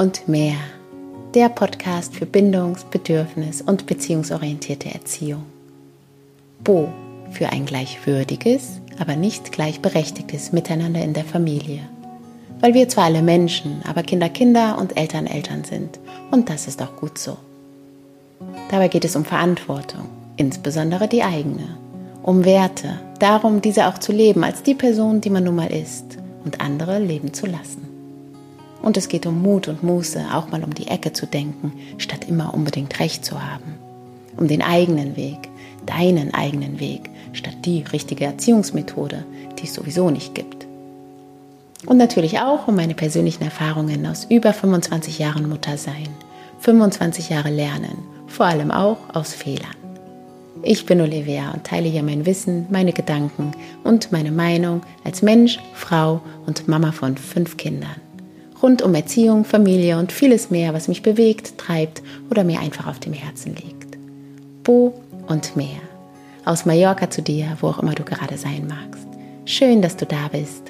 und mehr. Der Podcast für Bindungs-, Bedürfnis- und beziehungsorientierte Erziehung. Bo für ein gleichwürdiges, aber nicht gleichberechtigtes Miteinander in der Familie. Weil wir zwar alle Menschen, aber Kinder Kinder und Eltern Eltern sind. Und das ist auch gut so. Dabei geht es um Verantwortung, insbesondere die eigene, um Werte, darum, diese auch zu leben als die Person, die man nun mal ist und andere leben zu lassen. Und es geht um Mut und Muße, auch mal um die Ecke zu denken, statt immer unbedingt recht zu haben. Um den eigenen Weg, deinen eigenen Weg, statt die richtige Erziehungsmethode, die es sowieso nicht gibt. Und natürlich auch um meine persönlichen Erfahrungen aus über 25 Jahren Muttersein, 25 Jahre Lernen, vor allem auch aus Fehlern. Ich bin Olivia und teile hier mein Wissen, meine Gedanken und meine Meinung als Mensch, Frau und Mama von fünf Kindern. Rund um Erziehung, Familie und vieles mehr, was mich bewegt, treibt oder mir einfach auf dem Herzen liegt. Bo und mehr. Aus Mallorca zu dir, wo auch immer du gerade sein magst. Schön, dass du da bist